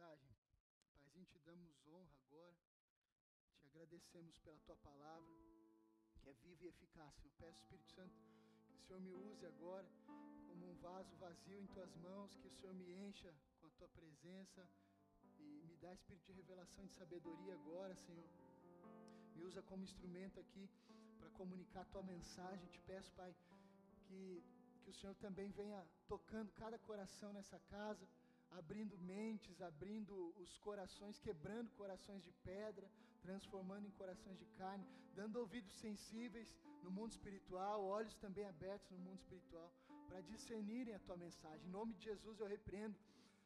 mensagem. Paizinho, te damos honra agora. Te agradecemos pela tua palavra, que é viva e eficaz. Eu peço, Espírito Santo, que o Senhor me use agora como um vaso vazio em tuas mãos, que o Senhor me encha com a tua presença e me dá espírito de revelação e de sabedoria agora, Senhor. Me usa como instrumento aqui para comunicar a tua mensagem. Te peço, Pai, que, que o Senhor também venha tocando cada coração nessa casa abrindo mentes, abrindo os corações, quebrando corações de pedra, transformando em corações de carne, dando ouvidos sensíveis no mundo espiritual, olhos também abertos no mundo espiritual, para discernirem a tua mensagem. Em nome de Jesus eu repreendo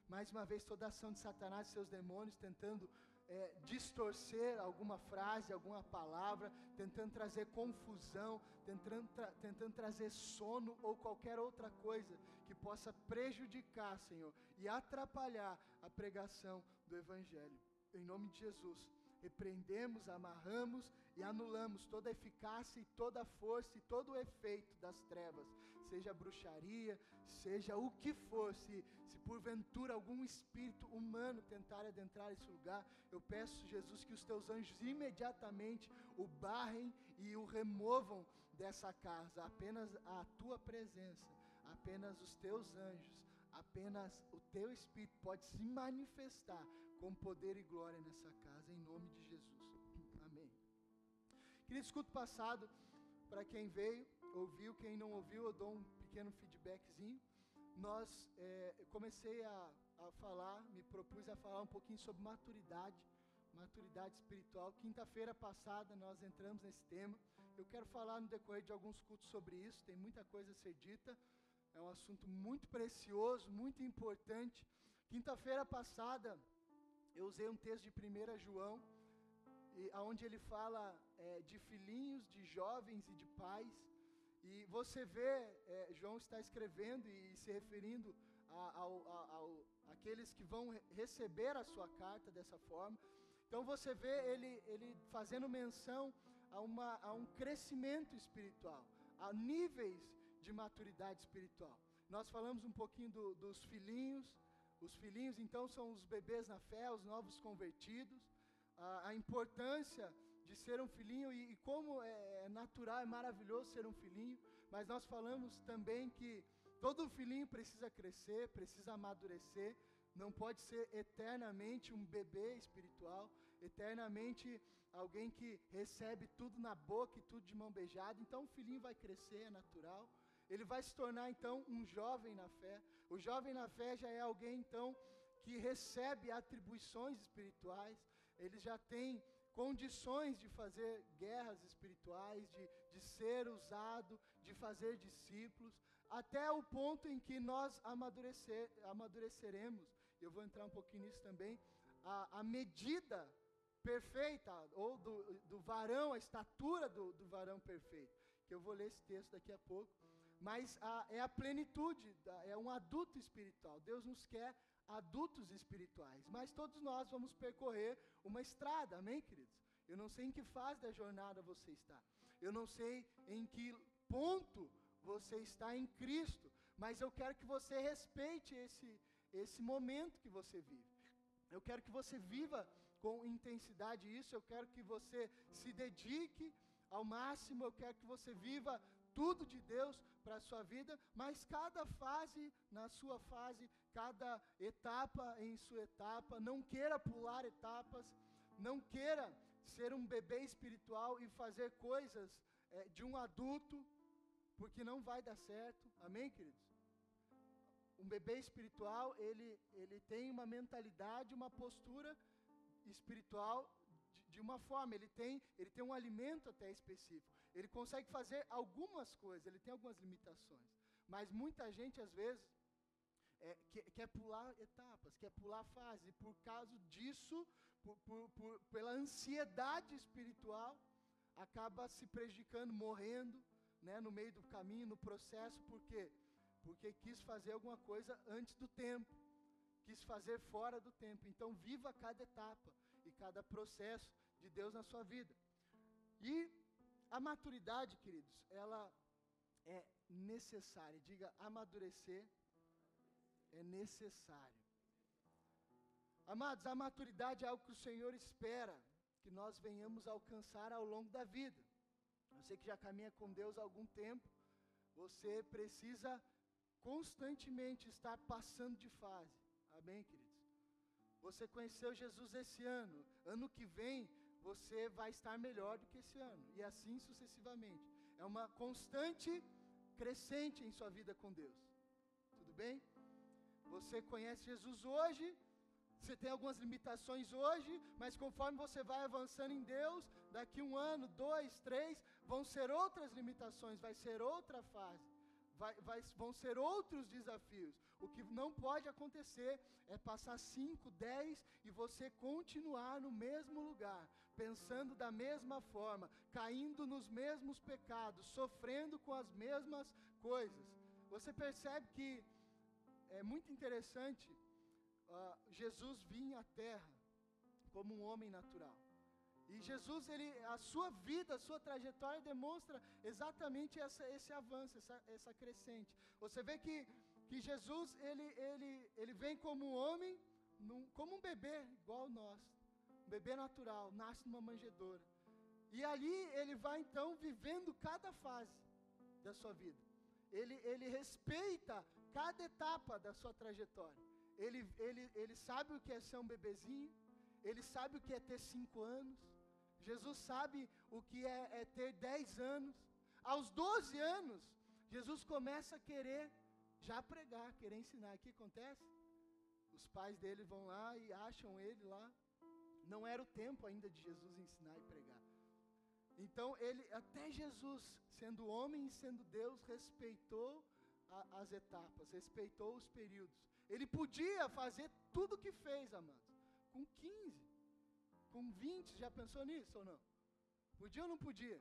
mais uma vez toda a ação de Satanás e seus demônios tentando é, distorcer alguma frase, alguma palavra, tentando trazer confusão, tentando, tra tentando trazer sono ou qualquer outra coisa que possa prejudicar, Senhor, e atrapalhar a pregação do Evangelho. Em nome de Jesus repreendemos, amarramos e anulamos toda a eficácia e toda a força e todo o efeito das trevas, seja bruxaria, seja o que for, se, se porventura algum espírito humano tentar adentrar esse lugar, eu peço, Jesus, que os teus anjos imediatamente o barrem e o removam dessa casa, apenas a tua presença, apenas os teus anjos, apenas o teu Espírito pode se manifestar com poder e glória nessa casa, em nome de Jesus. Amém. Querido, escuto passado, para quem veio, ouviu, quem não ouviu, eu dou um pequeno feedbackzinho. Nós, é, comecei a, a falar, me propus a falar um pouquinho sobre maturidade, maturidade espiritual. Quinta-feira passada nós entramos nesse tema. Eu quero falar no decorrer de alguns cultos sobre isso, tem muita coisa a ser dita. É um assunto muito precioso, muito importante. Quinta-feira passada, eu usei um texto de 1 João, e, onde ele fala é, de filhinhos, de jovens e de pais. E você vê, é, João está escrevendo e se referindo a, àqueles que vão receber a sua carta dessa forma. Então você vê ele, ele fazendo menção a, uma, a um crescimento espiritual, a níveis de maturidade espiritual. Nós falamos um pouquinho do, dos filhinhos. Os filhinhos, então, são os bebês na fé, os novos convertidos. A, a importância de ser um filhinho e, e como é, é natural, é maravilhoso ser um filhinho. Mas nós falamos também que todo filhinho precisa crescer, precisa amadurecer não pode ser eternamente um bebê espiritual, eternamente alguém que recebe tudo na boca e tudo de mão beijada. Então o filhinho vai crescer, é natural. Ele vai se tornar então um jovem na fé. O jovem na fé já é alguém então que recebe atribuições espirituais, ele já tem condições de fazer guerras espirituais, de, de ser usado, de fazer discípulos, até o ponto em que nós amadurecer, amadureceremos. Eu vou entrar um pouquinho nisso também. A, a medida perfeita, ou do, do varão, a estatura do, do varão perfeito, que eu vou ler esse texto daqui a pouco mas a, é a plenitude, é um adulto espiritual. Deus nos quer adultos espirituais, mas todos nós vamos percorrer uma estrada, amém, queridos? Eu não sei em que fase da jornada você está, eu não sei em que ponto você está em Cristo, mas eu quero que você respeite esse, esse momento que você vive. Eu quero que você viva com intensidade isso, eu quero que você se dedique ao máximo, eu quero que você viva tudo de Deus para a sua vida, mas cada fase na sua fase, cada etapa em sua etapa, não queira pular etapas, não queira ser um bebê espiritual e fazer coisas é, de um adulto, porque não vai dar certo, amém, queridos? Um bebê espiritual, ele, ele tem uma mentalidade, uma postura espiritual de, de, uma forma, ele tem, ele tem um alimento até específico. Ele consegue fazer algumas coisas, ele tem algumas limitações. Mas muita gente, às vezes, é, quer, quer, pular etapas, quer pular fase. E por causa disso, por, por, por, pela ansiedade espiritual, acaba se prejudicando, morrendo né, no meio do caminho, no processo. Por quê? Porque quis fazer alguma coisa antes do tempo quis fazer fora do tempo. Então, viva cada etapa e cada processo de Deus na sua vida. E a maturidade, queridos, ela é necessária. Diga, amadurecer é necessário. Amados, a maturidade é algo que o Senhor espera que nós venhamos alcançar ao longo da vida. Você que já caminha com Deus há algum tempo, você precisa constantemente estar passando de fase. Amém, queridos? Você conheceu Jesus esse ano, ano que vem você vai estar melhor do que esse ano, e assim sucessivamente. É uma constante crescente em sua vida com Deus. Tudo bem? Você conhece Jesus hoje, você tem algumas limitações hoje, mas conforme você vai avançando em Deus, daqui um ano, dois, três, vão ser outras limitações, vai ser outra fase, vai, vai, vão ser outros desafios. O que não pode acontecer é passar cinco, dez e você continuar no mesmo lugar, pensando da mesma forma, caindo nos mesmos pecados, sofrendo com as mesmas coisas. Você percebe que é muito interessante uh, Jesus vinha à terra como um homem natural. E Jesus, ele, a sua vida, a sua trajetória demonstra exatamente essa, esse avanço, essa, essa crescente. Você vê que, que Jesus, ele, ele, ele vem como um homem, num, como um bebê, igual nós. Bebê natural, nasce numa manjedoura. E ali ele vai então vivendo cada fase da sua vida. Ele, ele respeita cada etapa da sua trajetória. Ele, ele, ele sabe o que é ser um bebezinho, ele sabe o que é ter cinco anos, Jesus sabe o que é, é ter dez anos. Aos 12 anos, Jesus começa a querer já pregar, querer ensinar. O que acontece? Os pais dele vão lá e acham ele lá. Não era o tempo ainda de Jesus ensinar e pregar. Então ele, até Jesus, sendo homem e sendo Deus, respeitou a, as etapas, respeitou os períodos. Ele podia fazer tudo o que fez, amados, com 15, com 20. Já pensou nisso ou não? Podia ou não podia?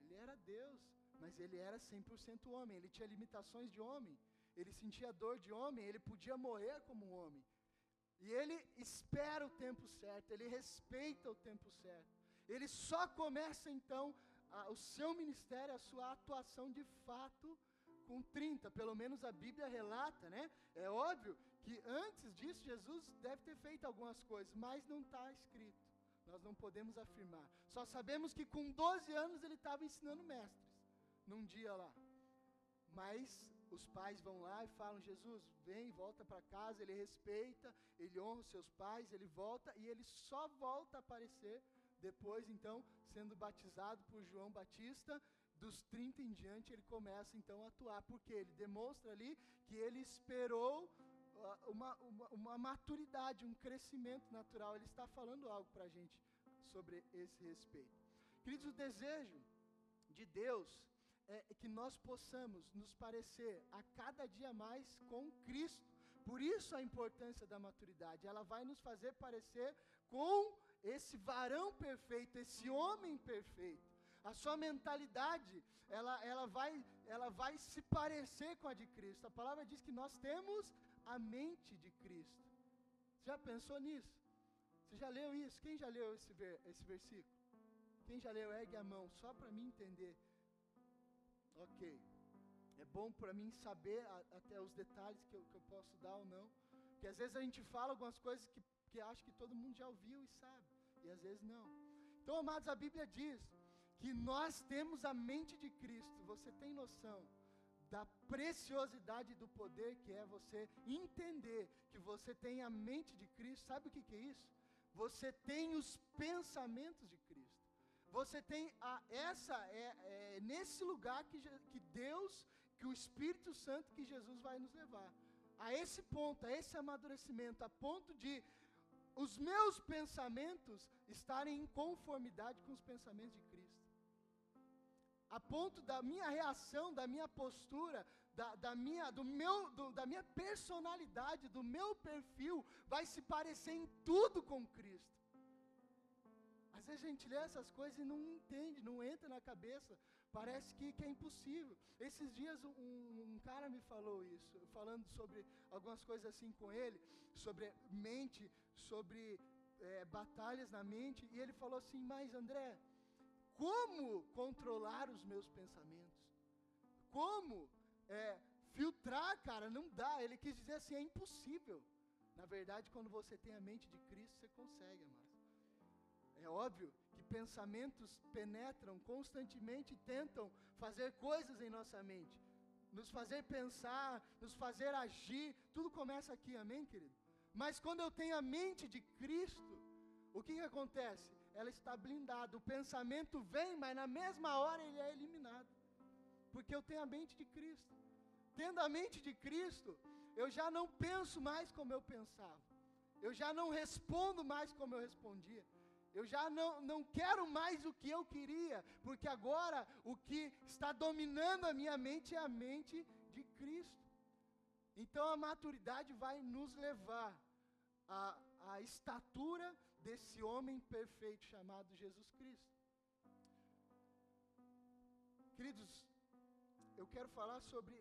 Ele era Deus, mas ele era 100% homem. Ele tinha limitações de homem. Ele sentia dor de homem. Ele podia morrer como um homem. E ele espera o tempo certo. Ele respeita o tempo certo. Ele só começa então a, o seu ministério, a sua atuação de fato com 30, pelo menos a Bíblia relata, né? É óbvio que antes disso Jesus deve ter feito algumas coisas, mas não está escrito. Nós não podemos afirmar. Só sabemos que com 12 anos ele estava ensinando mestres, num dia lá. Mas os pais vão lá e falam: Jesus, vem, volta para casa. Ele respeita, ele honra os seus pais, ele volta e ele só volta a aparecer depois, então, sendo batizado por João Batista dos 30 em diante, ele começa então a atuar, porque ele demonstra ali que ele esperou uh, uma, uma, uma maturidade, um crescimento natural. Ele está falando algo para a gente sobre esse respeito. Queridos, o desejo de Deus é que nós possamos nos parecer a cada dia mais com Cristo. Por isso a importância da maturidade. Ela vai nos fazer parecer com esse varão perfeito, esse homem perfeito a sua mentalidade, ela, ela, vai, ela vai se parecer com a de Cristo. A palavra diz que nós temos a mente de Cristo. Você já pensou nisso? Você já leu isso? Quem já leu esse, esse versículo? Quem já leu, ergue a mão, só para mim entender. Ok. É bom para mim saber a, até os detalhes que eu, que eu posso dar ou não. Porque às vezes a gente fala algumas coisas que, que acho que todo mundo já ouviu e sabe. E às vezes não. Então, amados, a Bíblia diz que nós temos a mente de Cristo. Você tem noção da preciosidade do poder que é você entender que você tem a mente de Cristo? Sabe o que, que é isso? Você tem os pensamentos de Cristo. Você tem a, essa é, é nesse lugar que, que Deus, que o Espírito Santo, que Jesus vai nos levar a esse ponto, a esse amadurecimento, a ponto de os meus pensamentos estarem em conformidade com os pensamentos de Cristo a ponto da minha reação, da minha postura, da, da minha, do meu, do, da minha personalidade, do meu perfil, vai se parecer em tudo com Cristo. Vezes a gente lê essas coisas e não entende, não entra na cabeça, parece que, que é impossível. Esses dias um, um cara me falou isso, falando sobre algumas coisas assim com ele, sobre mente, sobre é, batalhas na mente, e ele falou assim: Mas André, como controlar os meus pensamentos, como é, filtrar, cara, não dá. Ele quis dizer assim: é impossível. Na verdade, quando você tem a mente de Cristo, você consegue, amados. É óbvio que pensamentos penetram constantemente e tentam fazer coisas em nossa mente, nos fazer pensar, nos fazer agir, tudo começa aqui, amém, querido? Mas quando eu tenho a mente de Cristo, o que, que acontece? Ela está blindada, o pensamento vem, mas na mesma hora ele é eliminado, porque eu tenho a mente de Cristo. Tendo a mente de Cristo, eu já não penso mais como eu pensava, eu já não respondo mais como eu respondia. Eu já não, não quero mais o que eu queria, porque agora o que está dominando a minha mente é a mente de Cristo. Então a maturidade vai nos levar à, à estatura desse homem perfeito chamado Jesus Cristo. Queridos, eu quero falar sobre,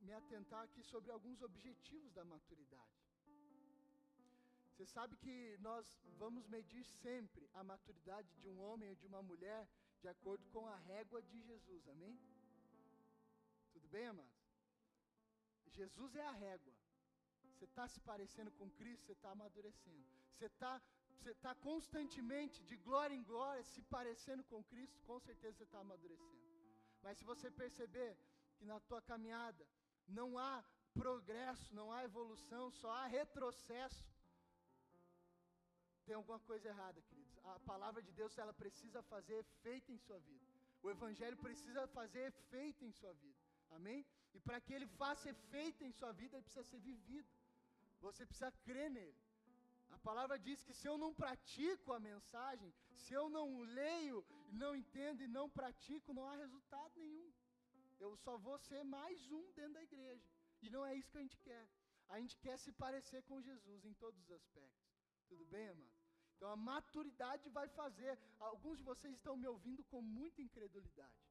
me atentar aqui sobre alguns objetivos da maturidade. Você sabe que nós vamos medir sempre a maturidade de um homem ou de uma mulher de acordo com a régua de Jesus, amém? Tudo bem, amados? Jesus é a régua. Você está se parecendo com Cristo, você está amadurecendo. Você está você tá constantemente, de glória em glória, se parecendo com Cristo, com certeza você está amadurecendo. Mas se você perceber que na tua caminhada não há progresso, não há evolução, só há retrocesso, tem alguma coisa errada, queridos. A palavra de Deus, ela precisa fazer efeito em sua vida. O evangelho precisa fazer efeito em sua vida. Amém? E para que ele faça efeito em sua vida, ele precisa ser vivido. Você precisa crer nele. A palavra diz que se eu não pratico a mensagem, se eu não leio, não entendo e não pratico, não há resultado nenhum. Eu só vou ser mais um dentro da igreja. E não é isso que a gente quer. A gente quer se parecer com Jesus em todos os aspectos. Tudo bem, amado? Então a maturidade vai fazer. Alguns de vocês estão me ouvindo com muita incredulidade.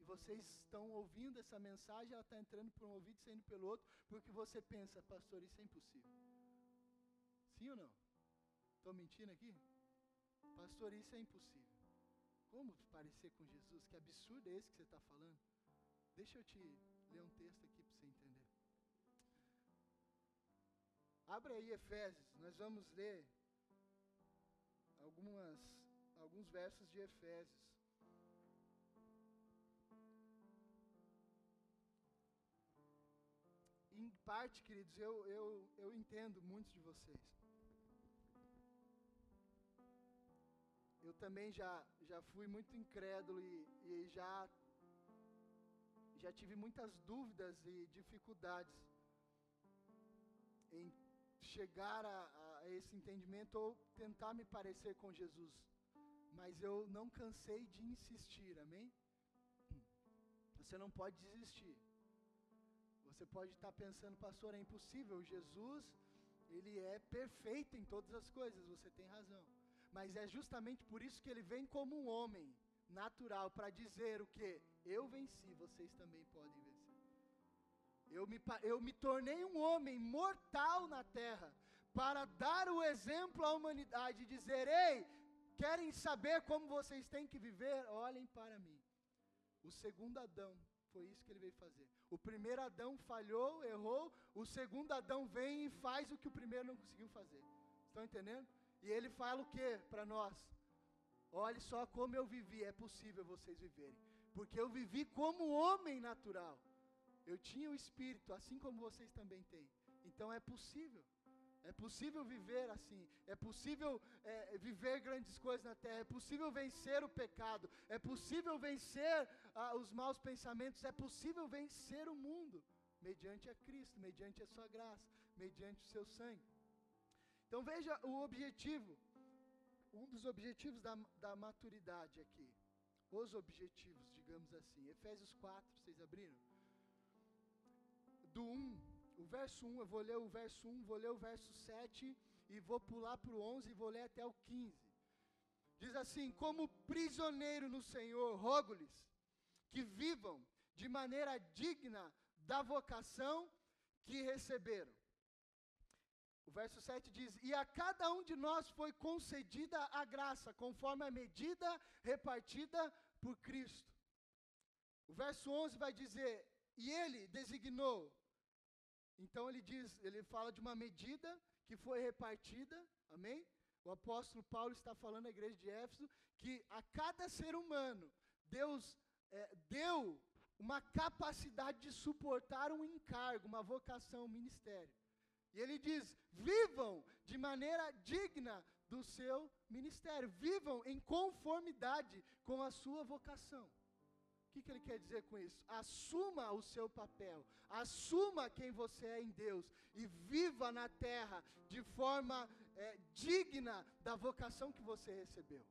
E vocês estão ouvindo essa mensagem, ela está entrando por um ouvido e saindo pelo outro, porque você pensa, pastor, isso é impossível. Sim ou não? Estou mentindo aqui? Pastor, isso é impossível. Como parecer com Jesus? Que absurdo é esse que você está falando? Deixa eu te ler um texto aqui para você entender. Abra aí Efésios, nós vamos ler algumas, alguns versos de Efésios. Em parte, queridos, eu, eu, eu entendo muitos de vocês. Eu também já, já fui muito incrédulo e, e já, já tive muitas dúvidas e dificuldades em chegar a, a esse entendimento ou tentar me parecer com Jesus. Mas eu não cansei de insistir, amém? Você não pode desistir. Você pode estar pensando, pastor, é impossível. Jesus, ele é perfeito em todas as coisas, você tem razão. Mas é justamente por isso que ele vem como um homem natural para dizer o que? Eu venci, vocês também podem vencer. Eu me, eu me tornei um homem mortal na terra para dar o exemplo à humanidade e dizer: ei, querem saber como vocês têm que viver? Olhem para mim. O segundo Adão, foi isso que ele veio fazer. O primeiro Adão falhou, errou, o segundo Adão vem e faz o que o primeiro não conseguiu fazer. Estão entendendo? E ele fala o que para nós? Olhe só como eu vivi, é possível vocês viverem. Porque eu vivi como homem natural. Eu tinha o espírito, assim como vocês também têm. Então é possível. É possível viver assim. É possível é, viver grandes coisas na terra. É possível vencer o pecado. É possível vencer ah, os maus pensamentos. É possível vencer o mundo. Mediante a Cristo, mediante a sua graça, mediante o seu sangue. Então veja o objetivo. Um dos objetivos da, da maturidade aqui. Os objetivos, digamos assim. Efésios 4, vocês abriram? Do 1, o verso 1, eu vou ler o verso 1, vou ler o verso 7 e vou pular para o 11 e vou ler até o 15. Diz assim: Como prisioneiro no Senhor, rogo-lhes que vivam de maneira digna da vocação que receberam. O verso 7 diz: E a cada um de nós foi concedida a graça, conforme a medida repartida por Cristo. O verso 11 vai dizer: E ele designou Então ele diz, ele fala de uma medida que foi repartida, amém? O apóstolo Paulo está falando à igreja de Éfeso que a cada ser humano Deus é, deu uma capacidade de suportar um encargo, uma vocação, um ministério. E ele diz: vivam de maneira digna do seu ministério, vivam em conformidade com a sua vocação. Que, que ele quer dizer com isso? Assuma o seu papel, assuma quem você é em Deus e viva na terra de forma é, digna da vocação que você recebeu.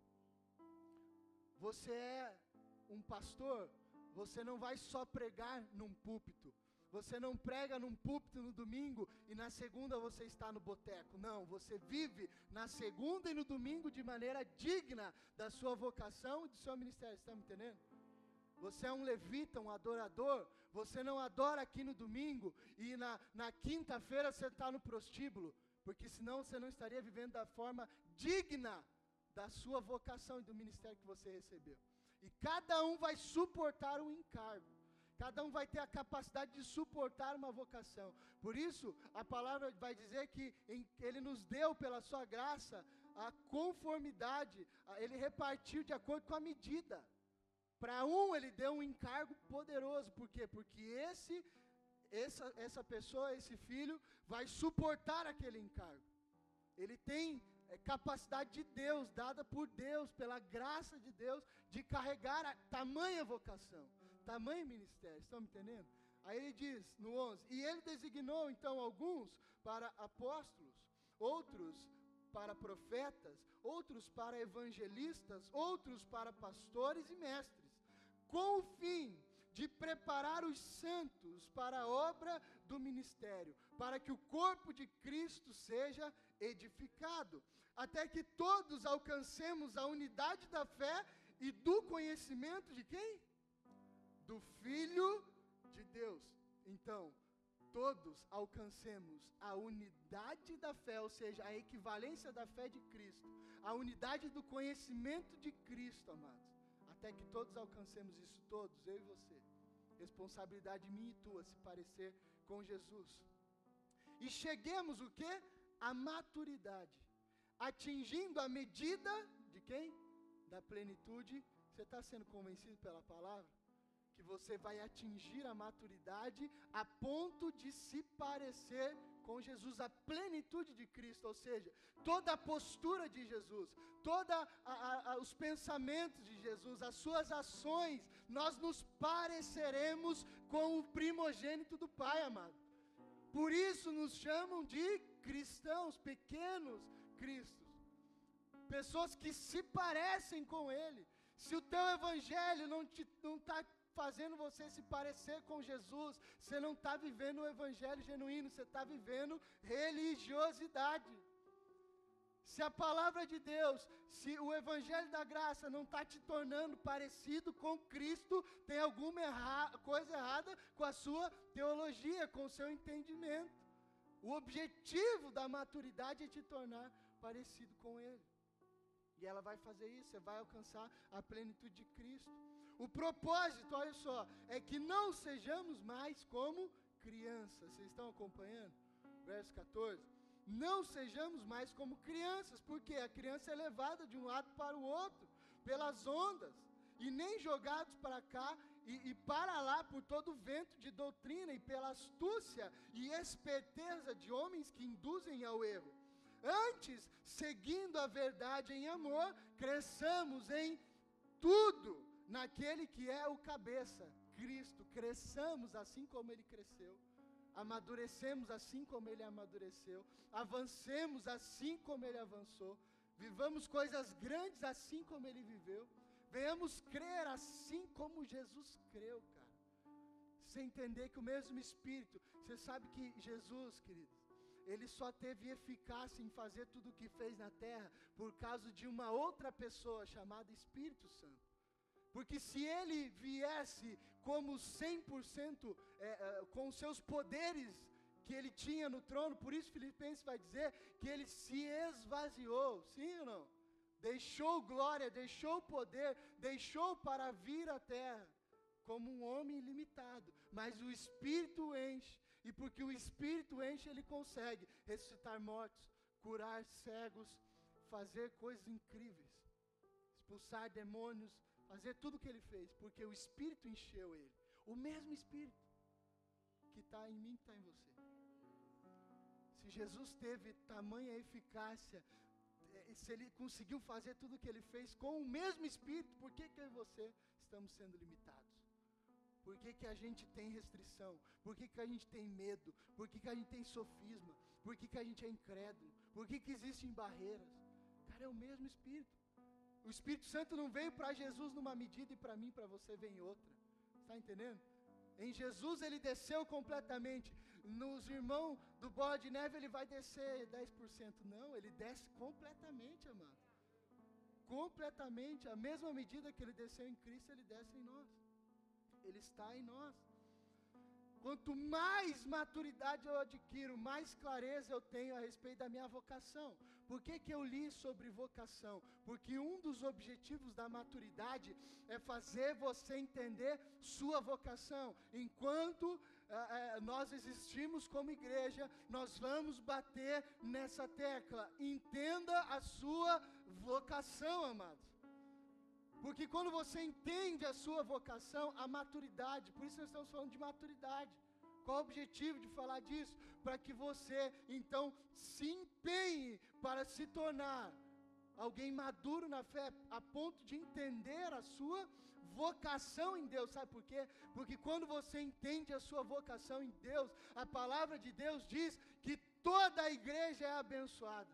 Você é um pastor, você não vai só pregar num púlpito. Você não prega num púlpito no domingo e na segunda você está no boteco. Não, você vive na segunda e no domingo de maneira digna da sua vocação e do seu ministério. Está me entendendo? Você é um levita, um adorador. Você não adora aqui no domingo e na, na quinta-feira você está no prostíbulo. Porque senão você não estaria vivendo da forma digna da sua vocação e do ministério que você recebeu. E cada um vai suportar um encargo. Cada um vai ter a capacidade de suportar uma vocação. Por isso, a palavra vai dizer que Ele nos deu, pela Sua graça, a conformidade, Ele repartiu de acordo com a medida. Para um, Ele deu um encargo poderoso. Por quê? Porque esse, essa, essa pessoa, esse filho, vai suportar aquele encargo. Ele tem é, capacidade de Deus, dada por Deus, pela graça de Deus, de carregar a tamanha vocação tamanho ministério, estão me entendendo? Aí ele diz no 11: E ele designou então alguns para apóstolos, outros para profetas, outros para evangelistas, outros para pastores e mestres, com o fim de preparar os santos para a obra do ministério, para que o corpo de Cristo seja edificado, até que todos alcancemos a unidade da fé e do conhecimento de quem? do Filho de Deus. Então, todos alcancemos a unidade da fé, ou seja, a equivalência da fé de Cristo, a unidade do conhecimento de Cristo, amados. Até que todos alcancemos isso, todos, eu e você. Responsabilidade minha e tua, se parecer com Jesus. E cheguemos o que? A maturidade. Atingindo a medida de quem? Da plenitude. Você está sendo convencido pela palavra? que você vai atingir a maturidade a ponto de se parecer com Jesus, a plenitude de Cristo, ou seja, toda a postura de Jesus, todos os pensamentos de Jesus, as suas ações, nós nos pareceremos com o primogênito do Pai, amado. Por isso nos chamam de cristãos, pequenos cristos, pessoas que se parecem com Ele. Se o teu evangelho não está fazendo você se parecer com Jesus. Você não está vivendo o evangelho genuíno, você está vivendo religiosidade. Se a palavra de Deus, se o evangelho da graça não está te tornando parecido com Cristo, tem alguma erra coisa errada com a sua teologia, com o seu entendimento. O objetivo da maturidade é te tornar parecido com Ele. E ela vai fazer isso, você vai alcançar a plenitude de Cristo. O propósito, olha só, é que não sejamos mais como crianças. Vocês estão acompanhando? Verso 14. Não sejamos mais como crianças, porque a criança é levada de um lado para o outro, pelas ondas, e nem jogados para cá e, e, para lá por todo o vento de doutrina e pela astúcia e esperteza de homens que induzem ao erro. Antes, seguindo a verdade em amor, cresçamos em tudo naquele que é o cabeça, Cristo, cresçamos assim como ele cresceu, amadurecemos assim como ele amadureceu, avancemos assim como ele avançou, vivamos coisas grandes assim como ele viveu, venhamos crer assim como Jesus creu, cara. Sem entender que o mesmo Espírito, você sabe que Jesus, queridos, ele só teve eficácia em fazer tudo o que fez na terra por causa de uma outra pessoa chamada Espírito Santo. Porque se ele viesse como 100% é, é, com seus poderes que ele tinha no trono, por isso Filipenses vai dizer que ele se esvaziou, sim ou não? Deixou glória, deixou poder, deixou para vir à terra como um homem ilimitado, mas o Espírito enche. E porque o Espírito enche, ele consegue ressuscitar mortos, curar cegos, fazer coisas incríveis, expulsar demônios, fazer tudo o que ele fez, porque o Espírito encheu ele. O mesmo Espírito que está em mim, que está em você. Se Jesus teve tamanha eficácia, eh, se ele conseguiu fazer tudo o que ele fez com o mesmo Espírito, por que, que eu e você estamos sendo limitados? Por que, que a gente tem restrição? Por que, que a gente tem medo? Por que, que a gente tem sofisma? Por que, que a gente é incrédulo? Por que, que existem barreiras? Cara, é o mesmo Espírito. O Espírito Santo não veio para Jesus numa medida e para mim, para você, vem em outra. Está entendendo? Em Jesus ele desceu completamente. Nos irmãos do bode de neve ele vai descer 10%. Não, ele desce completamente, amado. Completamente. A mesma medida que ele desceu em Cristo, ele desce em nós. Ele está em nós. Quanto mais maturidade eu adquiro, mais clareza eu tenho a respeito da minha vocação. Por que, que eu li sobre vocação? Porque um dos objetivos da maturidade é fazer você entender sua vocação. Enquanto eh, eh, nós existimos como igreja, nós vamos bater nessa tecla. Entenda a sua vocação, amados. Porque quando você entende a sua vocação, a maturidade, por isso nós estamos falando de maturidade. Qual o objetivo de falar disso? Para que você, então, se empenhe para se tornar alguém maduro na fé, a ponto de entender a sua vocação em Deus. Sabe por quê? Porque quando você entende a sua vocação em Deus, a palavra de Deus diz que toda a igreja é abençoada,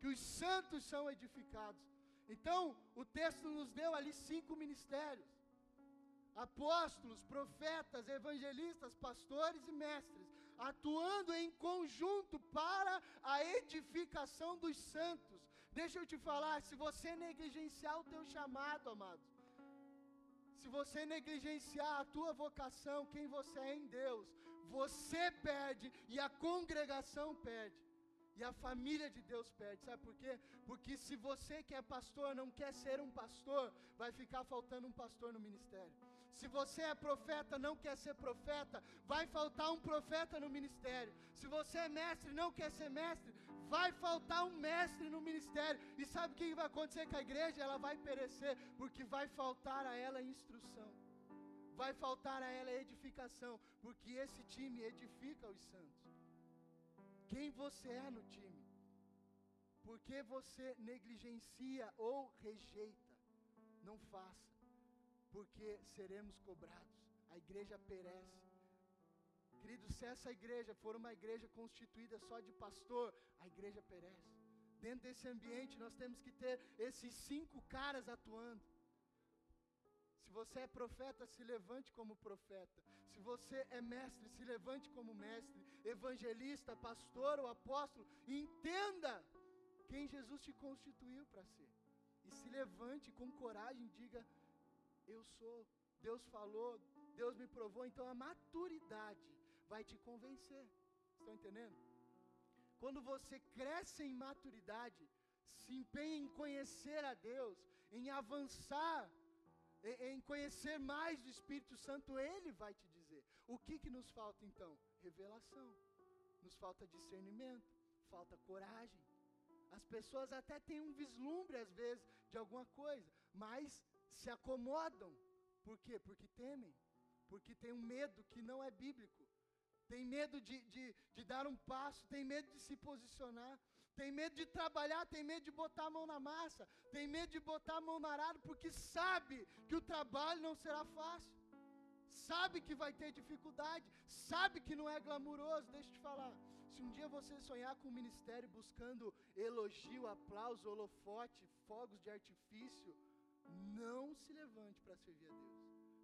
que os santos são edificados. Então, o texto nos deu ali cinco ministérios: apóstolos, profetas, evangelistas, pastores e mestres, atuando em conjunto para a edificação dos santos. Deixa eu te falar, se você negligenciar o teu chamado, amados, se você negligenciar a tua vocação, quem você é em Deus, você perde e a congregação perde. E a família de Deus perde, sabe por quê? Porque se você que é pastor não quer ser um pastor, vai ficar faltando um pastor no ministério. Se você é profeta, não quer ser profeta, vai faltar um profeta no ministério. Se você é mestre, não quer ser mestre, vai faltar um mestre no ministério. E sabe o que vai acontecer com a igreja? Ela vai perecer, porque vai faltar a ela instrução. Vai faltar a ela edificação, porque esse time edifica os santos quem você é no time. Porque você negligencia ou rejeita. Não faça, porque seremos cobrados. A igreja perece. Querido, se essa igreja for uma igreja constituída só de pastor, a igreja perece. Dentro desse ambiente, nós temos que ter esses cinco caras atuando. Se você é profeta, se levante como profeta. Se você é mestre, se levante como mestre. Evangelista, pastor ou apóstolo, entenda quem Jesus te constituiu para ser. E se levante com coragem, diga: Eu sou. Deus falou, Deus me provou. Então a maturidade vai te convencer. Estão entendendo? Quando você cresce em maturidade, se empenha em conhecer a Deus, em avançar em conhecer mais do Espírito Santo, Ele vai te dizer. O que, que nos falta então? Revelação. Nos falta discernimento, falta coragem. As pessoas até têm um vislumbre, às vezes, de alguma coisa, mas se acomodam. Por quê? Porque temem. Porque tem um medo que não é bíblico. Tem medo de, de, de dar um passo, tem medo de se posicionar tem medo de trabalhar, tem medo de botar a mão na massa, tem medo de botar a mão no arado, porque sabe que o trabalho não será fácil, sabe que vai ter dificuldade, sabe que não é glamuroso. Deixa eu te falar, se um dia você sonhar com o ministério buscando elogio, aplauso, holofote, fogos de artifício, não se levante para servir a Deus,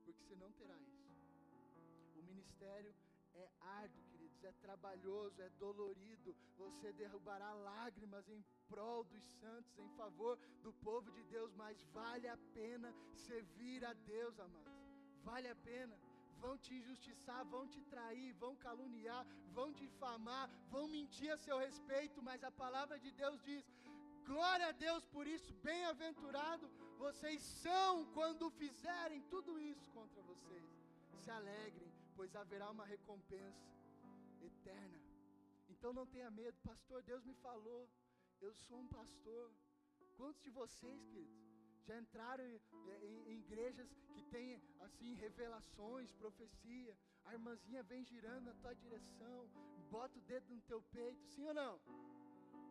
porque você não terá isso. O ministério é árduo, queridos, é trabalhoso, é dolorido. Você derrubará lágrimas em prol dos santos, em favor do povo de Deus, mas vale a pena servir a Deus, amados. Vale a pena. Vão te injustiçar, vão te trair, vão caluniar, vão difamar, vão mentir a seu respeito, mas a palavra de Deus diz: glória a Deus por isso, bem-aventurado vocês são quando fizerem tudo isso contra vocês. Se alegrem, pois haverá uma recompensa. eterna. Então não tenha medo, pastor. Deus me falou, eu sou um pastor. Quantos de vocês, queridos, já entraram em, em, em igrejas que têm assim revelações, profecia? A irmãzinha vem girando na tua direção, bota o dedo no teu peito, sim ou não?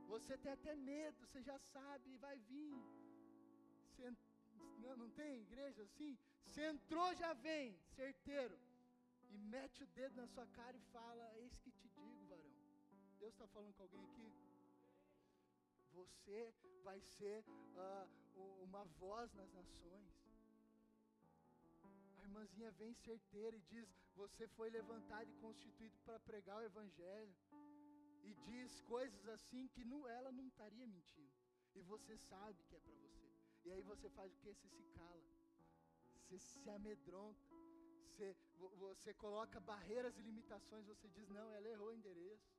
Você tem até medo, você já sabe, vai vir. Você, não, tem igreja assim? Você entrou, já vem, certeiro. E mete o dedo na sua cara e fala: Eis que te digo, varão. Deus está falando com alguém aqui? Você vai ser uh, uma voz nas nações. A irmãzinha vem certeira e diz: Você foi levantado e constituído para pregar o Evangelho. E diz coisas assim que não, ela não estaria mentindo. E você sabe que é para. E aí você faz o que? Você se cala. Você se amedronta. Você, você coloca barreiras e limitações. Você diz: Não, ela errou o endereço.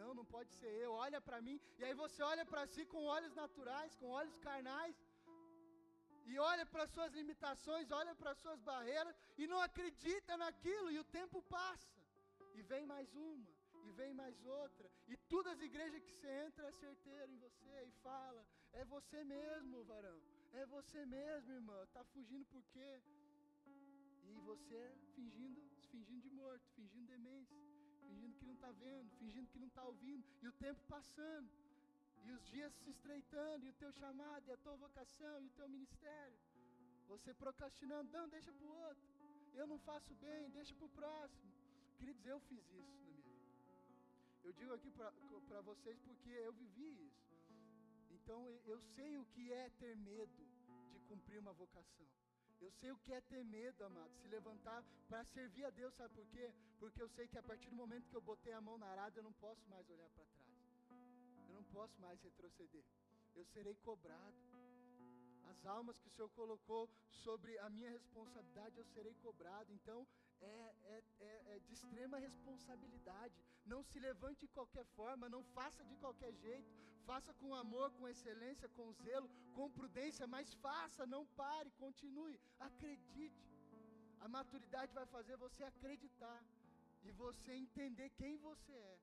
Não, não pode ser eu. Olha para mim. E aí você olha para si com olhos naturais, com olhos carnais e olha para suas limitações, olha para suas barreiras e não acredita naquilo e o tempo passa. E vem mais uma, e vem mais outra, e todas as igrejas que você entra é certeiro em você e fala: "É você mesmo, varão. É você mesmo, irmã. Tá fugindo por quê?" E você fingindo, fingindo de morto, fingindo demência, fingindo que não está vendo, fingindo que não está ouvindo, e o tempo passando e os dias se estreitando, e o teu chamado, e a tua vocação, e o teu ministério. Você procrastinando, não, deixa para o outro. Eu não faço bem, deixa para o próximo. Queridos, eu fiz isso na minha vida. Eu digo aqui para vocês porque eu vivi isso. Então eu sei o que é ter medo de cumprir uma vocação. Eu sei o que é ter medo, amado, se levantar para servir a Deus, sabe por quê? Porque eu sei que a partir do momento que eu botei a mão na arada, eu não posso mais olhar para trás posso mais retroceder. Eu serei cobrado. As almas que o Senhor colocou sobre a minha responsabilidade, eu serei cobrado. Então, é, é, é, é, de extrema responsabilidade. Não se levante de qualquer forma, não faça de qualquer jeito. Faça com amor, com excelência, com zelo, com prudência, mas faça, não pare, continue, acredite. A maturidade vai fazer você acreditar e você entender quem você é.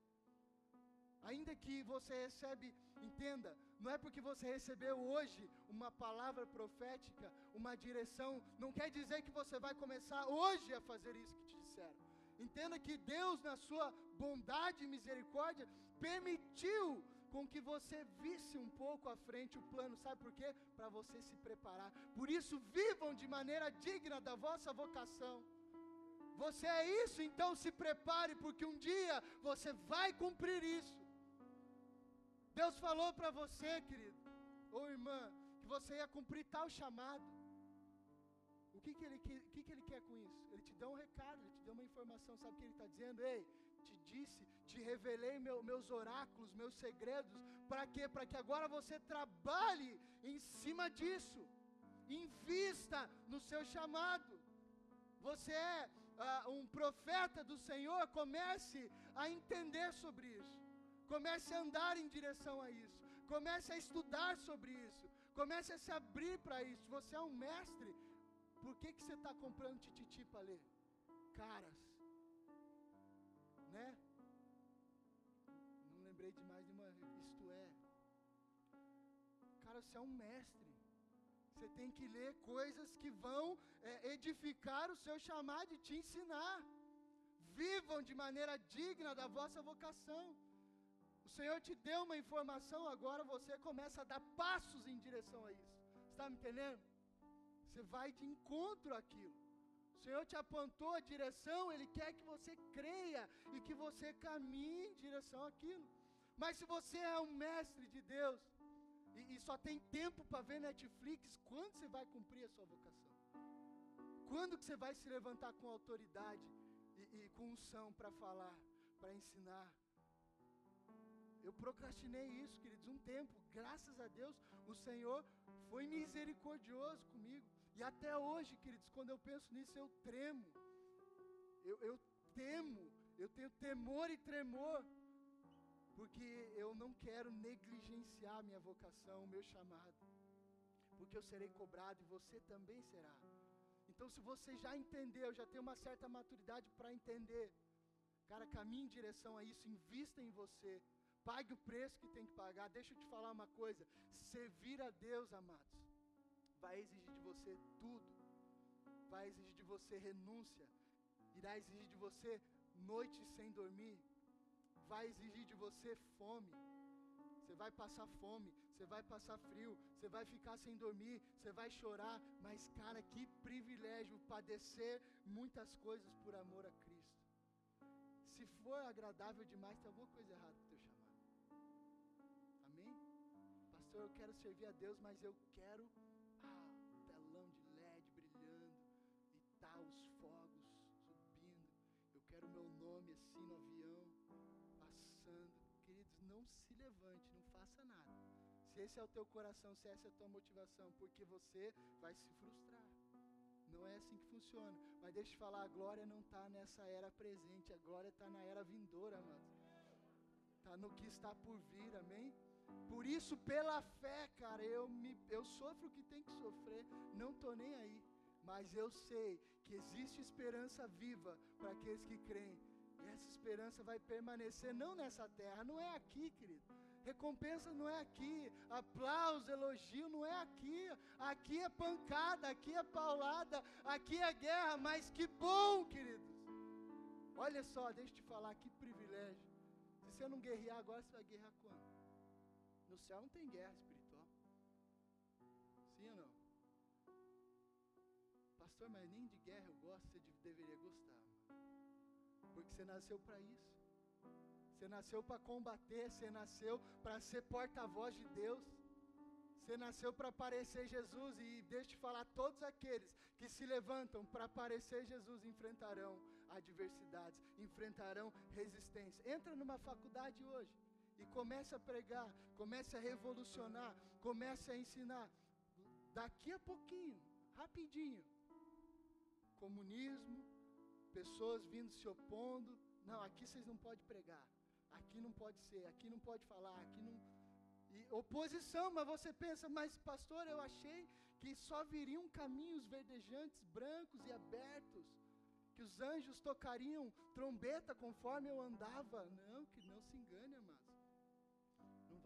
Ainda que você recebe, entenda, não é porque você recebeu hoje uma palavra profética, uma direção, não quer dizer que você vai começar hoje a fazer isso que te disseram. Entenda que Deus, na sua bondade e misericórdia, permitiu com que você visse um pouco à frente o plano, sabe por quê? Para você se preparar. Por isso, vivam de maneira digna da vossa vocação. Você é isso, então se prepare, porque um dia você vai cumprir isso. Deus falou para você, querido, ou irmã, que você ia cumprir tal chamado. O que, que, ele, que, que, ele quer com isso? Ele te dá um recado, ele te dá uma informação. Sabe o que ele está dizendo? Ei, te disse, te revelei meu, meus oráculos, meus segredos. Para quê? Para que agora você trabalhe em cima disso. Invista no seu chamado. Você é uh, um profeta do Senhor. Comece a entender sobre isso. Comece a andar em direção a isso. Comece a estudar sobre isso. Comece a se abrir para isso. Você é um mestre. Por que, que você está comprando tititi para ler? Caras. Né? Não lembrei de mais de uma. Isto é. Cara, você é um mestre. Você tem que ler coisas que vão é, edificar o seu chamado e te ensinar. Vivam de maneira digna da vossa vocação. Senhor te deu uma informação, agora você começa a dar passos em direção a isso. Está me entendendo? Você vai de encontro àquilo. O Senhor te apontou a direção, Ele quer que você creia e que você caminhe em direção àquilo. Mas se você é um mestre de Deus e, e só tem tempo para ver Netflix, quando você vai cumprir a sua vocação? Quando que você vai se levantar com autoridade e, e com unção para falar, para ensinar, eu procrastinei isso, queridos, um tempo. Graças a Deus, o Senhor foi misericordioso comigo. E até hoje, queridos, quando eu penso nisso, eu tremo. Eu, eu temo, eu tenho temor e tremor. Porque eu não quero negligenciar minha vocação, o meu chamado. Porque eu serei cobrado e você também será. Então, se você já entendeu, já tem uma certa maturidade para entender, Cara, caminhe em direção a isso, invista em você. Pague o preço que tem que pagar. Deixa eu te falar uma coisa: servir a Deus, amados, vai exigir de você tudo. Vai exigir de você renúncia. Irá exigir de você noites sem dormir. Vai exigir de você fome. Você vai passar fome, você vai passar frio, você vai ficar sem dormir, você vai chorar, mas cara, que privilégio padecer muitas coisas por amor a Cristo. Se for agradável demais, tem alguma coisa errada Eu quero servir a Deus, mas eu quero ah, telão de LED brilhando e tal, os fogos subindo. Eu quero meu nome assim no avião, passando. Queridos, não se levante, não faça nada. Se esse é o teu coração, se essa é a tua motivação, porque você vai se frustrar. Não é assim que funciona. Mas deixa eu falar, a glória não está nessa era presente, a glória está na era vindoura, mano. Está no que está por vir, amém? Por isso, pela fé, cara, eu, me, eu sofro o que tem que sofrer, não estou nem aí. Mas eu sei que existe esperança viva para aqueles que creem. E essa esperança vai permanecer não nessa terra, não é aqui, querido. Recompensa não é aqui, aplauso, elogio não é aqui. Aqui é pancada, aqui é paulada, aqui é guerra, mas que bom, queridos. Olha só, deixa eu te falar, que privilégio. Se você não guerrear agora, você vai guerrear? No céu não tem guerra espiritual. Sim ou não? Pastor, mas nem de guerra eu gosto, você deveria gostar. Porque você nasceu para isso. Você nasceu para combater, você nasceu para ser porta-voz de Deus. Você nasceu para parecer Jesus e deixa te falar, todos aqueles que se levantam para parecer Jesus enfrentarão adversidades, enfrentarão resistência. Entra numa faculdade hoje e comece a pregar, comece a revolucionar, comece a ensinar. Daqui a pouquinho, rapidinho, comunismo, pessoas vindo se opondo. Não, aqui vocês não podem pregar aqui não pode ser, aqui não pode falar, aqui não. E oposição, mas você pensa, mas pastor, eu achei que só viriam caminhos verdejantes, brancos e abertos, que os anjos tocariam trombeta conforme eu andava. Não, que não se engane,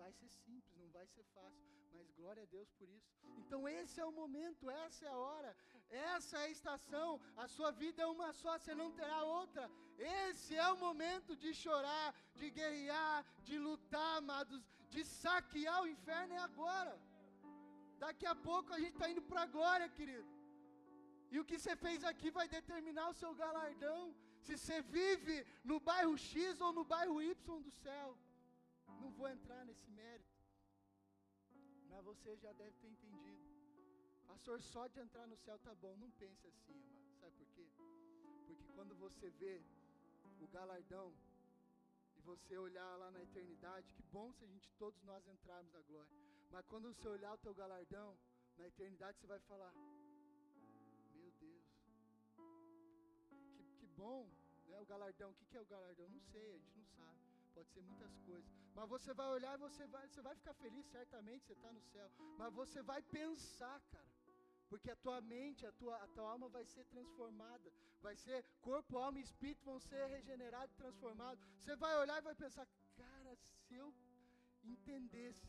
vai ser simples, não vai ser fácil, mas glória a Deus por isso. Então esse é o momento, essa é a hora, essa é a estação. A sua vida é uma só, você não terá outra. Esse é o momento de chorar, de guerrear, de lutar, amados, de saquear o inferno é agora. Daqui a pouco a gente está indo para a glória, querido. E o que você fez aqui vai determinar o seu galardão. Se você vive no bairro X ou no bairro Y do céu. Não vou entrar nesse mérito. Mas você já deve ter entendido. Pastor, só de entrar no céu tá bom. Não pense assim, amado. Sabe por quê? Porque quando você vê o galardão e você olhar lá na eternidade, que bom se a gente todos nós entrarmos na glória. Mas quando você olhar o teu galardão na eternidade, você vai falar: Meu Deus, que, que bom, né? O galardão. O que, que é o galardão? Não sei, a gente não sabe pode ser muitas coisas. Mas você vai olhar e você vai, você vai ficar feliz, certamente, você está no céu. Mas você vai pensar, cara. Porque a tua mente, a tua, a tua alma vai ser transformada. Vai ser, corpo, alma e espírito vão ser regenerados e transformados. Você vai olhar e vai pensar, cara, se eu entendesse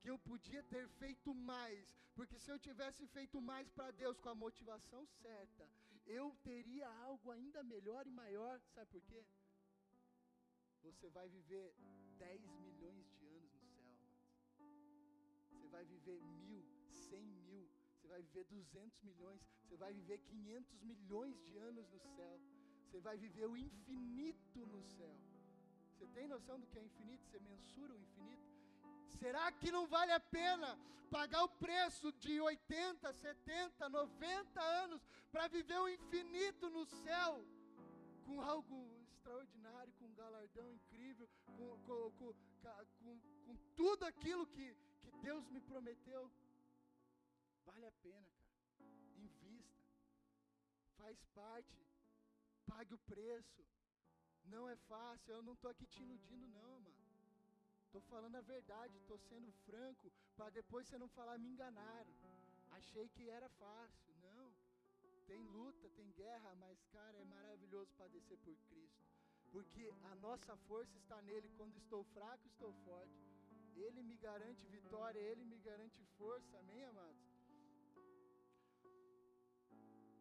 que eu podia ter feito mais, porque se eu tivesse feito mais para Deus com a motivação certa, eu teria algo ainda melhor e maior. Sabe por quê? Você vai viver 10 milhões de anos no céu, Você vai viver mil, cem mil, você vai viver 200 milhões, você vai viver 500 milhões de anos no céu. Você vai viver o infinito no céu. Você tem noção do que é infinito? Você mensura o infinito? Será que não vale a pena pagar o preço de 80, 70, 90 anos para viver o infinito no céu com algo extraordinário, com um galardão incrível, com, com, com, com, com tudo aquilo que, que Deus me prometeu. Vale a pena, cara. Invista. Faz parte. Pague o preço. Não é fácil. Eu não estou aqui te iludindo, não, mano. Estou falando a verdade, estou sendo franco, para depois você não falar, me enganaram. Achei que era fácil. Tem luta, tem guerra, mas, cara, é maravilhoso padecer por Cristo. porque a nossa força está nele. Quando estou fraco, estou forte. Ele me garante vitória, ele me garante força. Amém, amados?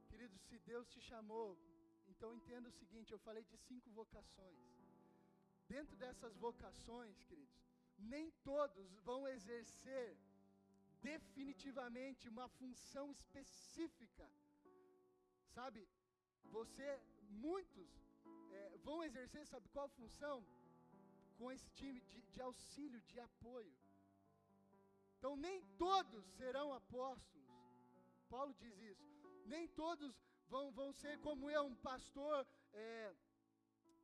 Queridos, se Deus te chamou, então entenda o seguinte: eu falei de cinco vocações. Dentro dessas vocações, queridos, nem todos vão exercer definitivamente uma função específica. Sabe, você, muitos é, vão exercer, sabe qual função? Com esse time de, de auxílio, de apoio. Então, nem todos serão apóstolos. Paulo diz isso. Nem todos vão, vão ser como eu, um pastor, é,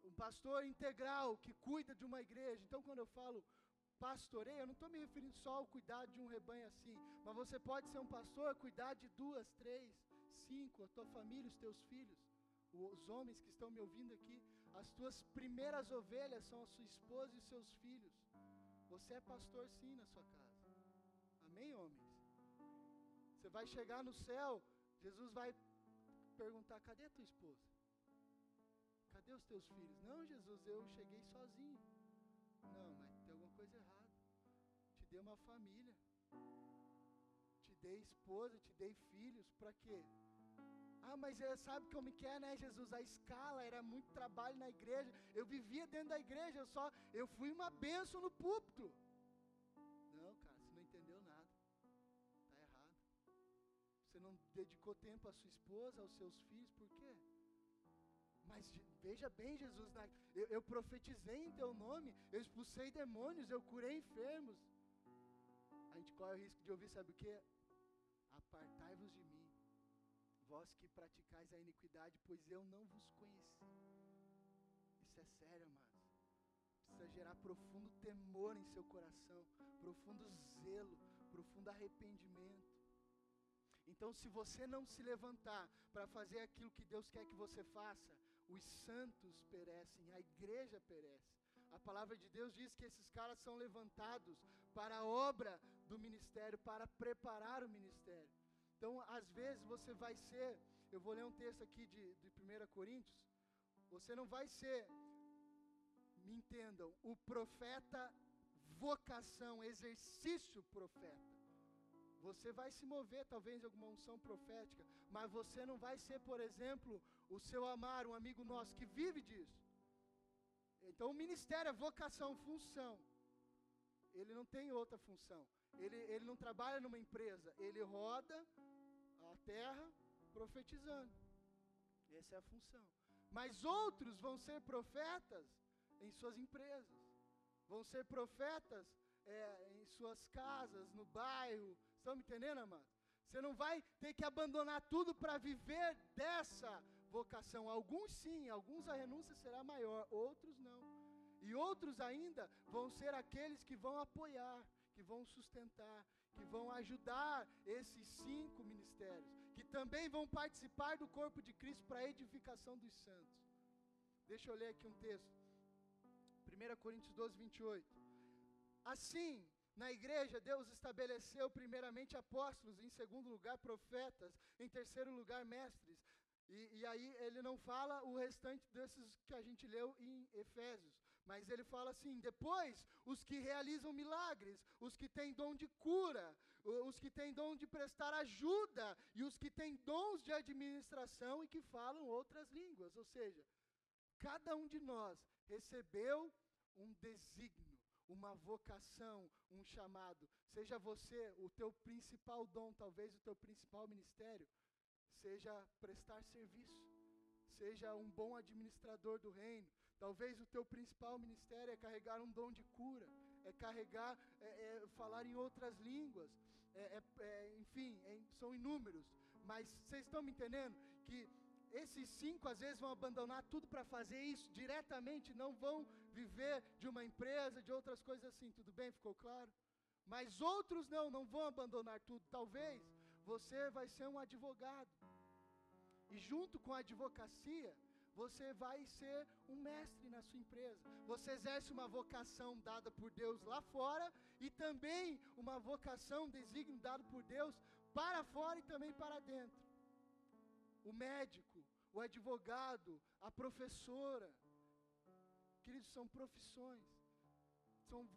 um pastor integral que cuida de uma igreja. Então, quando eu falo pastoreio, eu não estou me referindo só ao cuidar de um rebanho assim, mas você pode ser um pastor, cuidar de duas, três, cinco, a tua família, os teus filhos, os homens que estão me ouvindo aqui, as tuas primeiras ovelhas são a sua esposa e os seus filhos. Você é pastor sim na sua casa. Amém, homens? Você vai chegar no céu, Jesus vai perguntar: cadê a tua esposa? Cadê os teus filhos? Não, Jesus, eu cheguei sozinho. Não, mas tem alguma coisa errada. Te dei uma família. Dei esposa, te dei filhos. Para quê? Ah, mas sabe como é, né, Jesus? A escala era muito trabalho na igreja. Eu vivia dentro da igreja, eu só eu fui uma benção no púlpito. Não, cara, você não entendeu nada. Tá errado. Você não dedicou tempo à sua esposa, aos seus filhos, por quê? Mas veja bem, Jesus, eu, eu profetizei em teu nome, eu expulsei demônios, eu curei enfermos. A gente corre o risco de ouvir, sabe o que? Apartai-vos de mim, vós que praticais a iniquidade, pois eu não vos conheci. Isso é sério, amados. Precisa gerar profundo temor em seu coração, profundo zelo, profundo arrependimento. Então, se você não se levantar para fazer aquilo que Deus quer que você faça, os santos perecem, a igreja perece. A palavra de Deus diz que esses caras são levantados para a obra do ministério, para preparar o ministério. Então, às vezes você vai ser, eu vou ler um texto aqui de, de 1 Coríntios, você não vai ser, me entendam, o profeta vocação, exercício profeta. Você vai se mover, talvez, em alguma unção profética, mas você não vai ser, por exemplo, o seu amar, um amigo nosso que vive disso. Então, o ministério é vocação, função. Ele não tem outra função. Ele, ele não trabalha numa empresa, ele roda a terra profetizando. Essa é a função. Mas outros vão ser profetas em suas empresas, vão ser profetas é, em suas casas, no bairro. Estão me entendendo, amado? Você não vai ter que abandonar tudo para viver dessa vocação. Alguns sim, alguns a renúncia será maior, outros não. E outros ainda vão ser aqueles que vão apoiar, que vão sustentar, que vão ajudar esses cinco ministérios, que também vão participar do corpo de Cristo para a edificação dos santos. Deixa eu ler aqui um texto. 1 Coríntios 12, 28. Assim, na igreja, Deus estabeleceu primeiramente apóstolos, em segundo lugar profetas, em terceiro lugar mestres. E, e aí ele não fala o restante desses que a gente leu em Efésios. Mas ele fala assim: depois, os que realizam milagres, os que têm dom de cura, os que têm dom de prestar ajuda, e os que têm dons de administração e que falam outras línguas. Ou seja, cada um de nós recebeu um desígnio, uma vocação, um chamado. Seja você o teu principal dom, talvez o teu principal ministério, seja prestar serviço, seja um bom administrador do reino, Talvez o teu principal ministério é carregar um dom de cura, é carregar, é, é falar em outras línguas, é, é, é enfim, é, são inúmeros. Mas vocês estão me entendendo que esses cinco às vezes vão abandonar tudo para fazer isso diretamente, não vão viver de uma empresa, de outras coisas assim. Tudo bem? Ficou claro? Mas outros não, não vão abandonar tudo. Talvez você vai ser um advogado. E junto com a advocacia, você vai ser um mestre na sua empresa. Você exerce uma vocação dada por Deus lá fora e também uma vocação, desígnio dado por Deus para fora e também para dentro. O médico, o advogado, a professora. queridos, são profissões. São,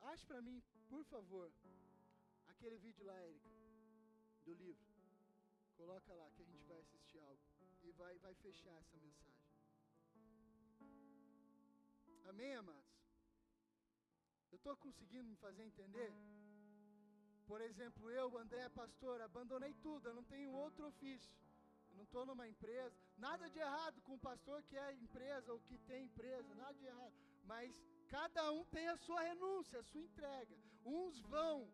ache para mim, por favor, aquele vídeo lá, Érica, do livro. Coloca lá que a gente vai assistir algo vai, vai fechar essa mensagem. Amém, amados? Eu estou conseguindo me fazer entender? Por exemplo, eu, André, pastor, abandonei tudo, eu não tenho outro ofício. Eu não estou numa empresa. Nada de errado com o pastor que é empresa ou que tem empresa, nada de errado. Mas cada um tem a sua renúncia, a sua entrega. Uns vão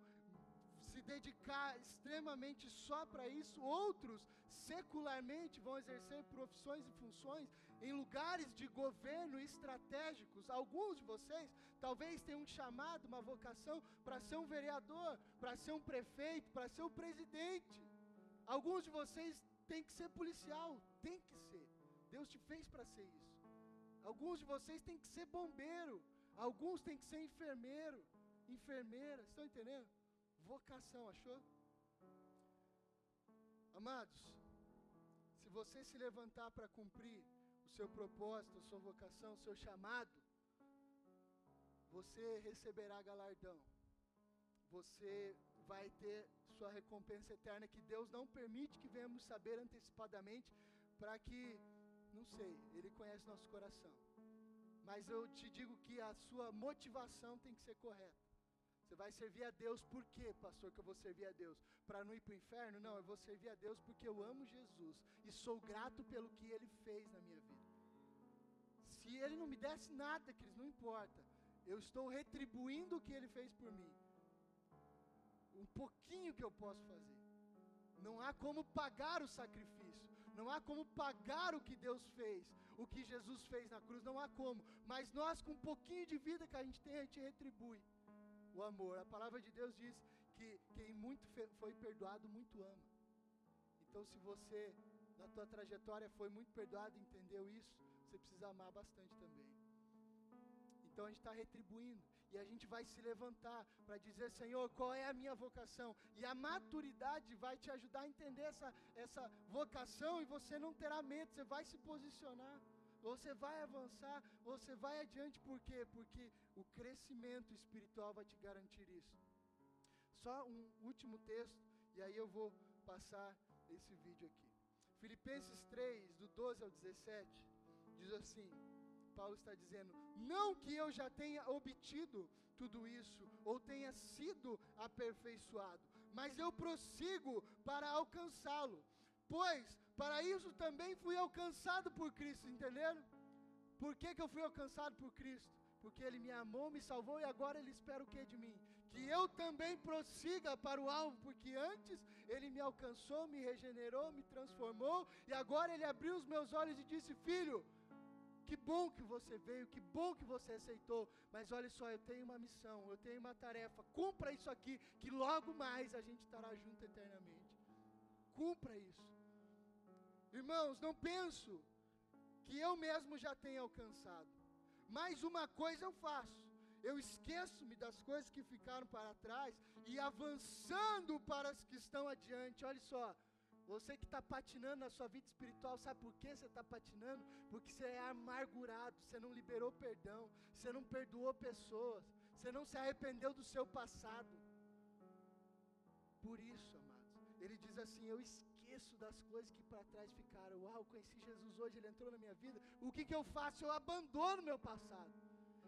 se dedicar extremamente só para isso, outros secularmente vão exercer profissões e funções em lugares de governo estratégicos. Alguns de vocês talvez tenham um chamado, uma vocação para ser um vereador, para ser um prefeito, para ser um presidente. Alguns de vocês têm que ser policial, tem que ser. Deus te fez para ser isso. Alguns de vocês têm que ser bombeiro, alguns têm que ser enfermeiro, enfermeira, estão entendendo? Vocação, achou? Amados, se você se levantar para cumprir o seu propósito, a sua vocação, o seu chamado, você receberá galardão. Você vai ter sua recompensa eterna que Deus não permite que venhamos saber antecipadamente para que, não sei, Ele conhece nosso coração. Mas eu te digo que a sua motivação tem que ser correta. Você vai servir a Deus por quê, pastor, que eu vou servir a Deus? Para não ir para o inferno? Não, eu vou servir a Deus porque eu amo Jesus e sou grato pelo que Ele fez na minha vida. Se Ele não me desse nada, Cris, não importa. Eu estou retribuindo o que Ele fez por mim. Um pouquinho que eu posso fazer. Não há como pagar o sacrifício. Não há como pagar o que Deus fez, o que Jesus fez na cruz. Não há como. Mas nós, com um pouquinho de vida que a gente tem, a gente retribui o amor. A palavra de Deus diz que quem muito foi perdoado, muito ama. Então, se você, na tua trajetória, foi muito perdoado entendeu isso, você precisa amar bastante também. Então, a gente está retribuindo. E a gente vai se levantar para dizer, Senhor, qual é a minha vocação? E a maturidade vai te ajudar a entender essa, essa vocação e você não terá medo, você vai se posicionar. Você vai avançar, você vai adiante, por quê? Porque o crescimento espiritual vai te garantir isso. Só um último texto, e aí eu vou passar esse vídeo aqui. Filipenses 3, do 12 ao 17, diz assim: Paulo está dizendo: Não que eu já tenha obtido tudo isso, ou tenha sido aperfeiçoado, mas eu prossigo para alcançá-lo. Pois para isso também fui alcançado por Cristo, entenderam? Por que, que eu fui alcançado por Cristo? Porque Ele me amou, me salvou e agora Ele espera o que de mim? Que eu também prossiga para o alvo, porque antes Ele me alcançou, me regenerou, me transformou e agora Ele abriu os meus olhos e disse: Filho, que bom que você veio, que bom que você aceitou, mas olha só, eu tenho uma missão, eu tenho uma tarefa, cumpra isso aqui, que logo mais a gente estará junto eternamente. Cumpra isso. Irmãos, não penso que eu mesmo já tenha alcançado, mas uma coisa eu faço. Eu esqueço-me das coisas que ficaram para trás e avançando para as que estão adiante. Olha só, você que está patinando na sua vida espiritual, sabe por que você está patinando? Porque você é amargurado, você não liberou perdão, você não perdoou pessoas, você não se arrependeu do seu passado. Por isso, amados, ele diz assim: Eu esqueço esqueço das coisas que para trás ficaram. Uau, conheci Jesus hoje, ele entrou na minha vida. O que, que eu faço? Eu abandono meu passado.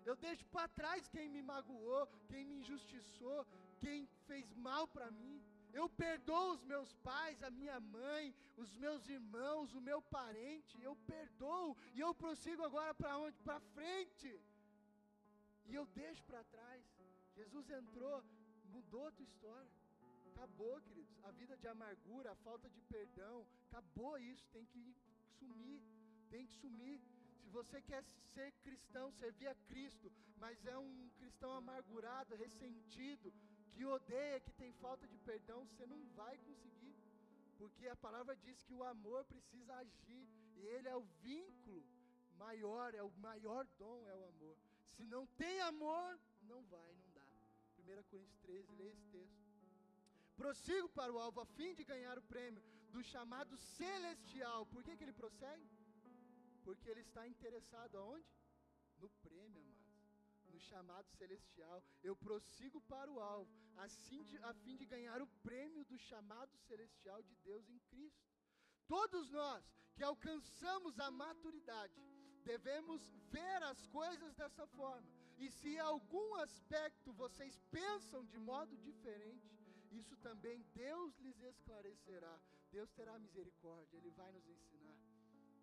Eu deixo para trás quem me magoou, quem me injustiçou, quem fez mal para mim. Eu perdoo os meus pais, a minha mãe, os meus irmãos, o meu parente. Eu perdoo e eu prossigo agora para onde? Para frente. E eu deixo para trás. Jesus entrou, mudou a tua história. Acabou, queridos. A vida de amargura, a falta de perdão, acabou isso. Tem que sumir. Tem que sumir. Se você quer ser cristão, servir a Cristo, mas é um cristão amargurado, ressentido, que odeia, que tem falta de perdão, você não vai conseguir. Porque a palavra diz que o amor precisa agir, e ele é o vínculo maior, é o maior dom, é o amor. Se não tem amor, não vai, não dá. 1 Coríntios 13, lê esse texto. Prossigo para o alvo a fim de ganhar o prêmio do chamado celestial. Por que, que ele prossegue? Porque ele está interessado aonde? no prêmio, amados, no chamado celestial. Eu prossigo para o alvo, assim de, a fim de ganhar o prêmio do chamado celestial de Deus em Cristo. Todos nós que alcançamos a maturidade, devemos ver as coisas dessa forma. E se em algum aspecto vocês pensam de modo diferente, isso também Deus lhes esclarecerá. Deus terá misericórdia, Ele vai nos ensinar.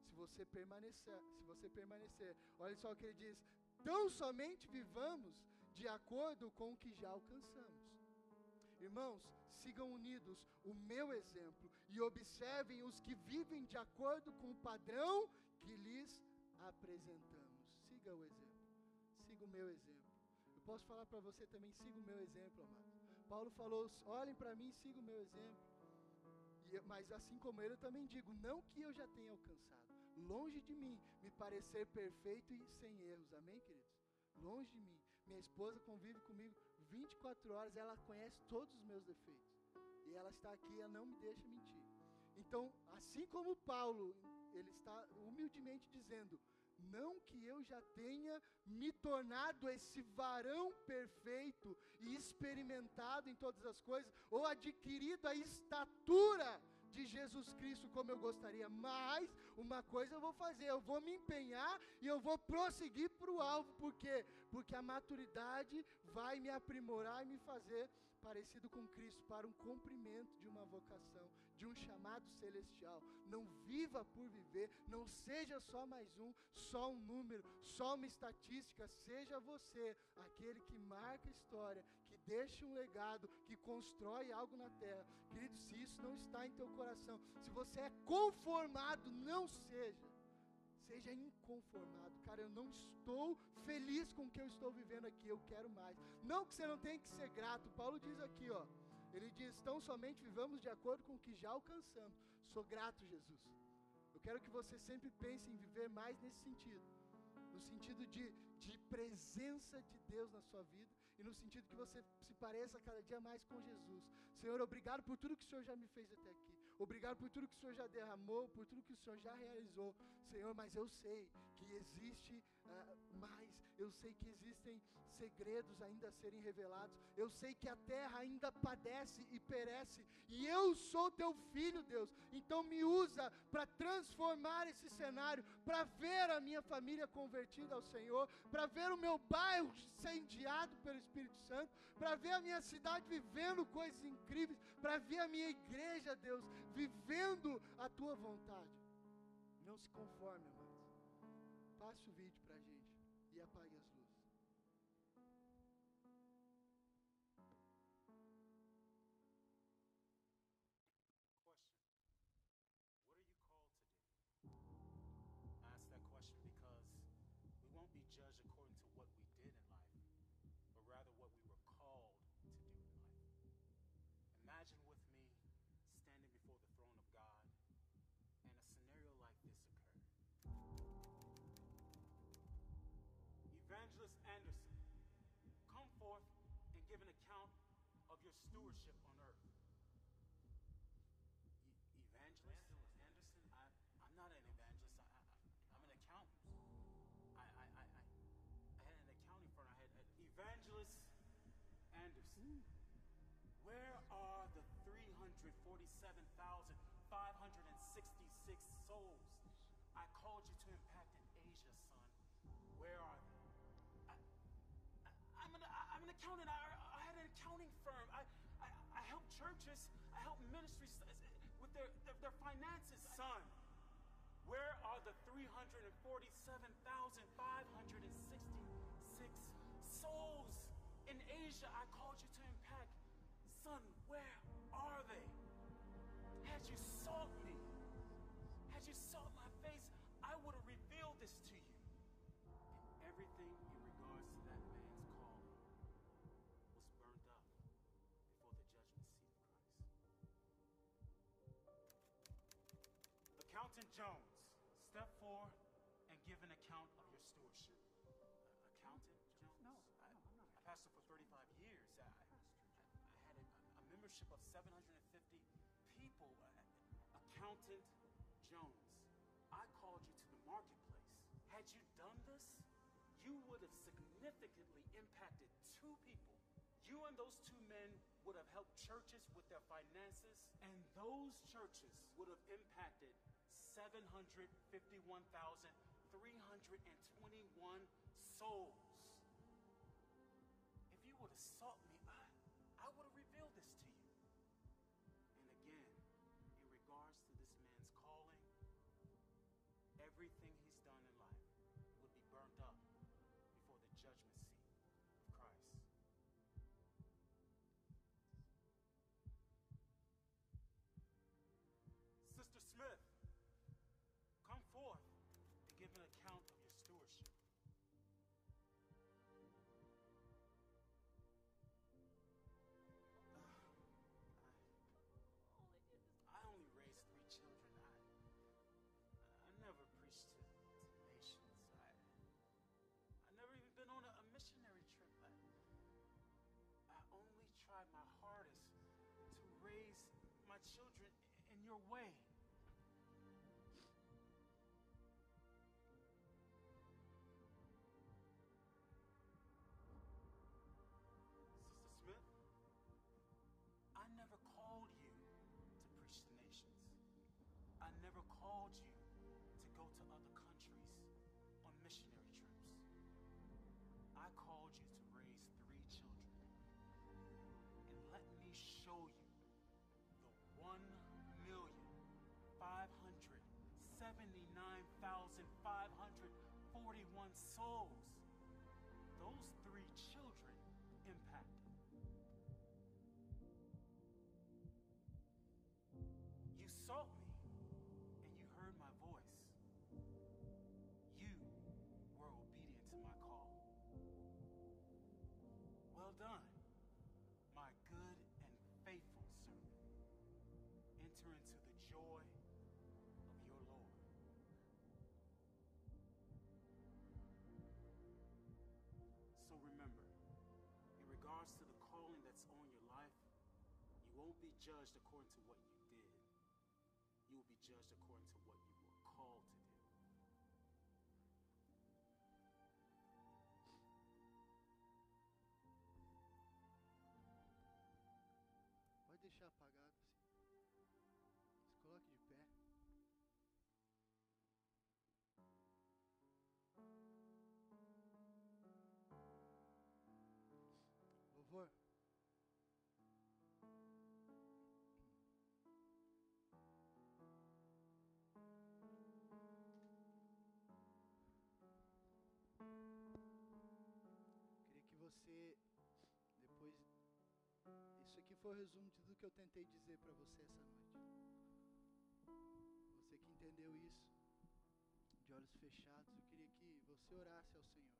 Se você permanecer, se você permanecer, olha só o que ele diz: tão somente vivamos de acordo com o que já alcançamos. Irmãos, sigam unidos o meu exemplo e observem os que vivem de acordo com o padrão que lhes apresentamos. Siga o exemplo, siga o meu exemplo. Eu posso falar para você também, siga o meu exemplo, amado. Paulo falou: olhem para mim, siga o meu exemplo. E, mas assim como ele, eu também digo: não que eu já tenha alcançado, longe de mim me parecer perfeito e sem erros, amém, queridos? Longe de mim. Minha esposa convive comigo 24 horas, ela conhece todos os meus defeitos. E ela está aqui, ela não me deixa mentir. Então, assim como Paulo, ele está humildemente dizendo: não que eu já tenha me tornado esse varão perfeito e experimentado em todas as coisas, ou adquirido a estatura de Jesus Cristo como eu gostaria, mas uma coisa eu vou fazer, eu vou me empenhar e eu vou prosseguir para o alvo, por quê? Porque a maturidade vai me aprimorar e me fazer parecido com Cristo para um cumprimento de uma vocação, de um chamado celestial. Não viva por viver, não seja só mais um, só um número, só uma estatística, seja você aquele que marca história, que deixa um legado, que constrói algo na terra. Querido, se isso não está em teu coração, se você é conformado, não seja. Seja inconformado, cara. Eu não estou feliz com o que eu estou vivendo aqui. Eu quero mais. Não que você não tenha que ser grato. Paulo diz aqui, ó. Ele diz: tão somente vivamos de acordo com o que já alcançamos. Sou grato, Jesus. Eu quero que você sempre pense em viver mais nesse sentido no sentido de, de presença de Deus na sua vida e no sentido que você se pareça cada dia mais com Jesus. Senhor, obrigado por tudo que o Senhor já me fez até aqui. Obrigado por tudo que o Senhor já derramou, por tudo que o Senhor já realizou. Senhor, mas eu sei que existe uh, mais. Eu sei que existem segredos ainda a serem revelados. Eu sei que a terra ainda padece e perece. E eu sou teu filho, Deus. Então me usa para transformar esse cenário, para ver a minha família convertida ao Senhor, para ver o meu bairro incendiado pelo Espírito Santo, para ver a minha cidade vivendo coisas incríveis, para ver a minha igreja, Deus, vivendo a tua vontade. Não se conforme, amados. Passe o vídeo stewardship on earth. Evangelist Anderson, I, I'm not an evangelist. I, I, I'm an accountant. I, I, I, I had an accounting firm. I had uh, Evangelist Anderson. Where are the 347,566 souls I called you to impact in Asia, son? Where are they? I, I'm, an, I'm an accountant. I, I had an accounting firm. I, I, I help churches. I help ministries with their, their, their finances, son. Where are the 347,566 souls in Asia I called Christ. Accountant Jones, step forward and give an account of your stewardship. Uh, Accountant Jones? No, I, no, I'm not. I pastored for 35 years. I, I, I had a, a membership of 750 people. Uh, Accountant Jones, I called you to the marketplace. Had you done this, you would have significantly impacted two people. You and those two men would have helped churches with their finances, and those churches would have impacted 751,321 souls. If you would have sought me, I, I would have revealed this to you. And again, in regards to this man's calling, everything he's done in life would be burnt up before the judgment seat of Christ. Sister Smith, children in your way. Sister Smith, I never called you to preach to nations. I never called you to go to other countries on missionary trips. I called you forty-one souls those three children impacted. You sought me be judged according to depois isso aqui foi o resumo de tudo que eu tentei dizer para você essa noite. Você que entendeu isso, de olhos fechados, eu queria que você orasse ao Senhor.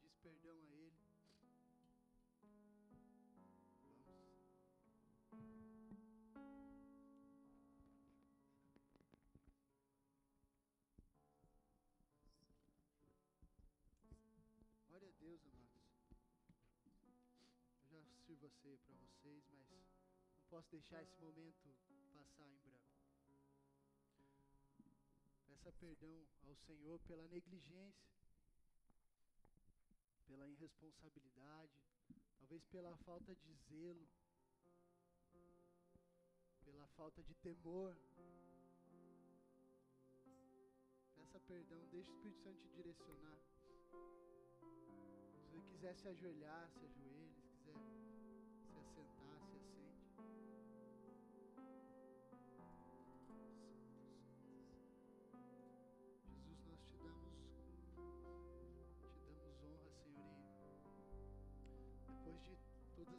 Pedisse perdão a Ele. A ceia para vocês, mas não posso deixar esse momento passar em branco. Peça perdão ao Senhor pela negligência, pela irresponsabilidade, talvez pela falta de zelo, pela falta de temor. Peça perdão, deixe o Espírito Santo te direcionar. Se você quiser se ajoelhar, se ajoelhe.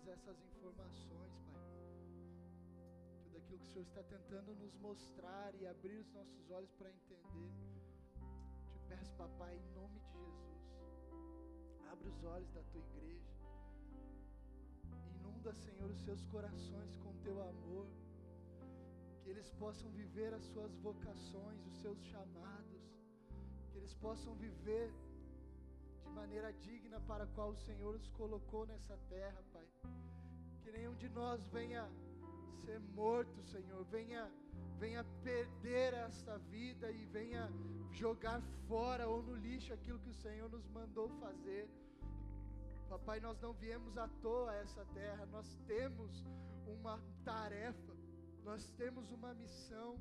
Essas informações, Pai, tudo aquilo que o Senhor está tentando nos mostrar e abrir os nossos olhos para entender, te peço, Papai, em nome de Jesus. Abre os olhos da tua igreja. Inunda, Senhor, os seus corações com teu amor. Que eles possam viver as suas vocações, os seus chamados. Que eles possam viver de maneira digna para a qual o Senhor os colocou nessa terra, Pai. Que nenhum de nós venha ser morto, Senhor. Venha venha perder esta vida e venha jogar fora ou no lixo aquilo que o Senhor nos mandou fazer. Papai, nós não viemos à toa a essa terra, nós temos uma tarefa, nós temos uma missão.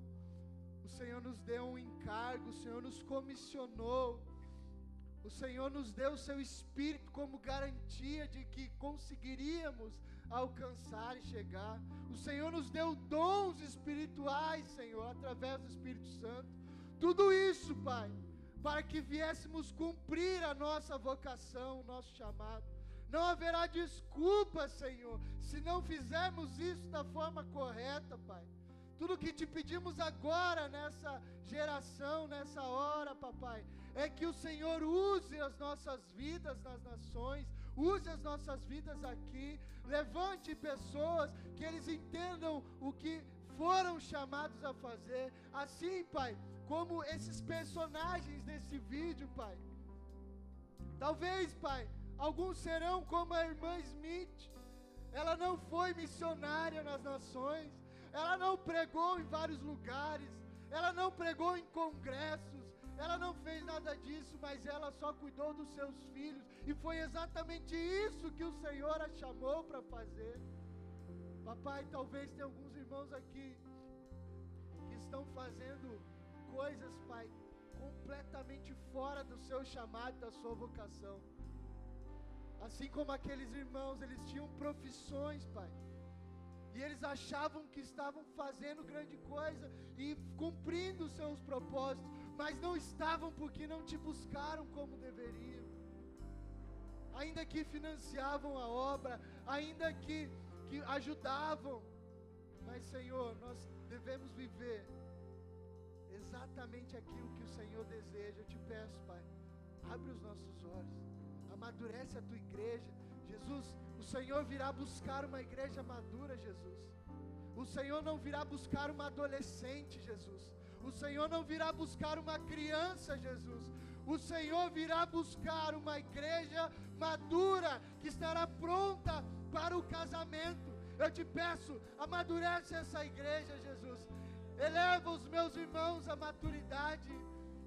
O Senhor nos deu um encargo, o Senhor nos comissionou. O Senhor nos deu o seu espírito como garantia de que conseguiríamos alcançar e chegar. O Senhor nos deu dons espirituais, Senhor, através do Espírito Santo. Tudo isso, Pai, para que viéssemos cumprir a nossa vocação, o nosso chamado. Não haverá desculpa, Senhor, se não fizermos isso da forma correta, Pai. Tudo que te pedimos agora, nessa geração, nessa hora, papai, é que o Senhor use as nossas vidas nas nações, use as nossas vidas aqui, levante pessoas que eles entendam o que foram chamados a fazer, assim, Pai, como esses personagens desse vídeo, Pai. Talvez, Pai, alguns serão como a irmã Smith, ela não foi missionária nas nações, ela não pregou em vários lugares, ela não pregou em congressos, ela não fez nada disso, mas ela só cuidou dos seus filhos. E foi exatamente isso que o Senhor a chamou para fazer. Papai, talvez tenha alguns irmãos aqui que estão fazendo coisas, Pai, completamente fora do seu chamado, da sua vocação. Assim como aqueles irmãos, eles tinham profissões, Pai. E eles achavam que estavam fazendo grande coisa e cumprindo os seus propósitos mas não estavam porque não te buscaram como deveriam. Ainda que financiavam a obra, ainda que, que ajudavam, mas Senhor, nós devemos viver exatamente aquilo que o Senhor deseja. Eu te peço, Pai, abre os nossos olhos, amadurece a tua igreja. Jesus, o Senhor virá buscar uma igreja madura, Jesus. O Senhor não virá buscar uma adolescente, Jesus. O Senhor não virá buscar uma criança, Jesus. O Senhor virá buscar uma igreja madura que estará pronta para o casamento. Eu te peço, amadurece essa igreja, Jesus. Eleva os meus irmãos à maturidade,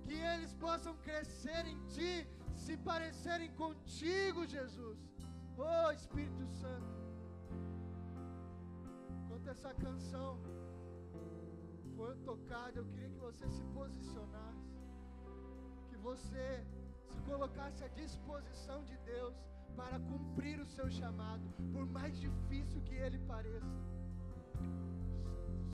que eles possam crescer em Ti, se parecerem contigo, Jesus. Oh Espírito Santo. Conta essa canção for tocado, eu queria que você se posicionasse, que você se colocasse à disposição de Deus para cumprir o seu chamado, por mais difícil que ele pareça.